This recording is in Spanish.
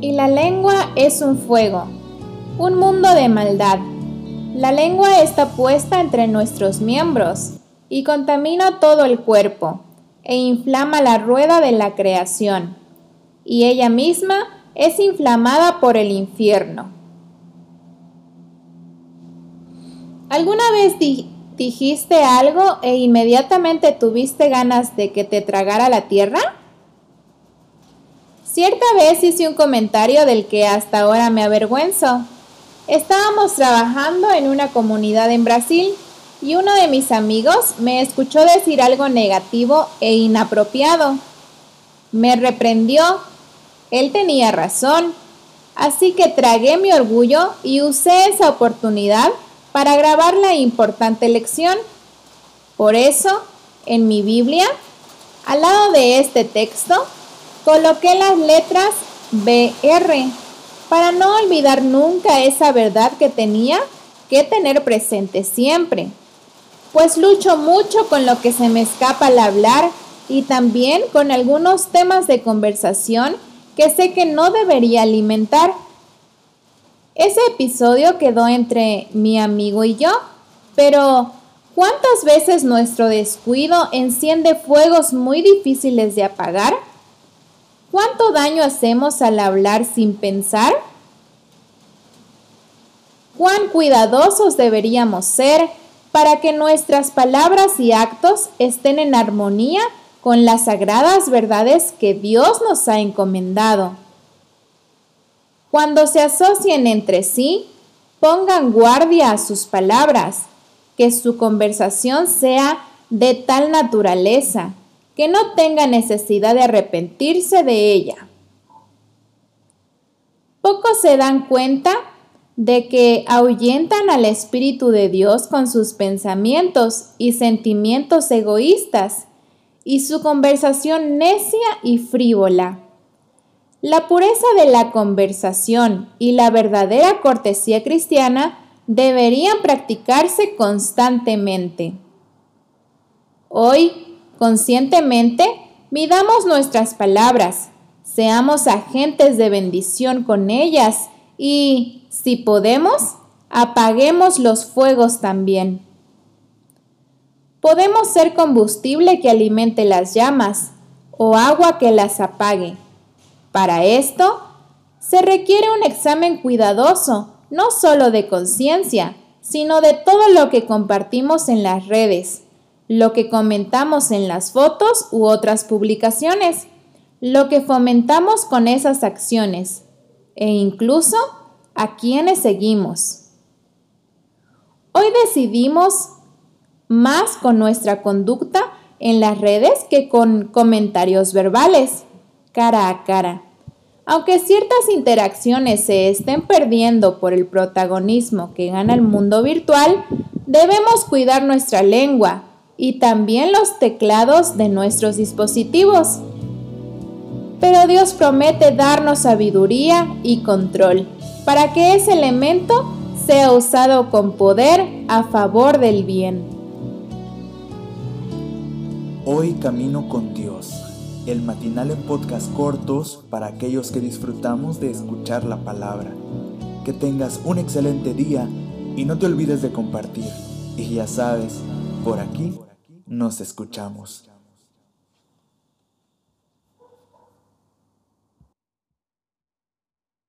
Y la lengua es un fuego, un mundo de maldad. La lengua está puesta entre nuestros miembros y contamina todo el cuerpo e inflama la rueda de la creación, y ella misma es inflamada por el infierno. ¿Alguna vez dijiste algo e inmediatamente tuviste ganas de que te tragara la tierra? Cierta vez hice un comentario del que hasta ahora me avergüenzo. Estábamos trabajando en una comunidad en Brasil y uno de mis amigos me escuchó decir algo negativo e inapropiado. Me reprendió. Él tenía razón. Así que tragué mi orgullo y usé esa oportunidad para grabar la importante lección. Por eso, en mi Biblia, al lado de este texto, coloqué las letras BR para no olvidar nunca esa verdad que tenía que tener presente siempre. Pues lucho mucho con lo que se me escapa al hablar y también con algunos temas de conversación que sé que no debería alimentar. Ese episodio quedó entre mi amigo y yo, pero ¿cuántas veces nuestro descuido enciende fuegos muy difíciles de apagar? ¿Cuánto daño hacemos al hablar sin pensar? ¿Cuán cuidadosos deberíamos ser para que nuestras palabras y actos estén en armonía con las sagradas verdades que Dios nos ha encomendado? Cuando se asocien entre sí, pongan guardia a sus palabras, que su conversación sea de tal naturaleza que no tenga necesidad de arrepentirse de ella. Pocos se dan cuenta de que ahuyentan al Espíritu de Dios con sus pensamientos y sentimientos egoístas y su conversación necia y frívola. La pureza de la conversación y la verdadera cortesía cristiana deberían practicarse constantemente. Hoy, conscientemente, midamos nuestras palabras, seamos agentes de bendición con ellas y, si podemos, apaguemos los fuegos también. Podemos ser combustible que alimente las llamas o agua que las apague. Para esto, se requiere un examen cuidadoso, no solo de conciencia, sino de todo lo que compartimos en las redes, lo que comentamos en las fotos u otras publicaciones, lo que fomentamos con esas acciones e incluso a quienes seguimos. Hoy decidimos más con nuestra conducta en las redes que con comentarios verbales cara a cara. Aunque ciertas interacciones se estén perdiendo por el protagonismo que gana el mundo virtual, debemos cuidar nuestra lengua y también los teclados de nuestros dispositivos. Pero Dios promete darnos sabiduría y control para que ese elemento sea usado con poder a favor del bien. Hoy camino con Dios el matinal en podcast cortos para aquellos que disfrutamos de escuchar la palabra. Que tengas un excelente día y no te olvides de compartir. Y ya sabes, por aquí nos escuchamos.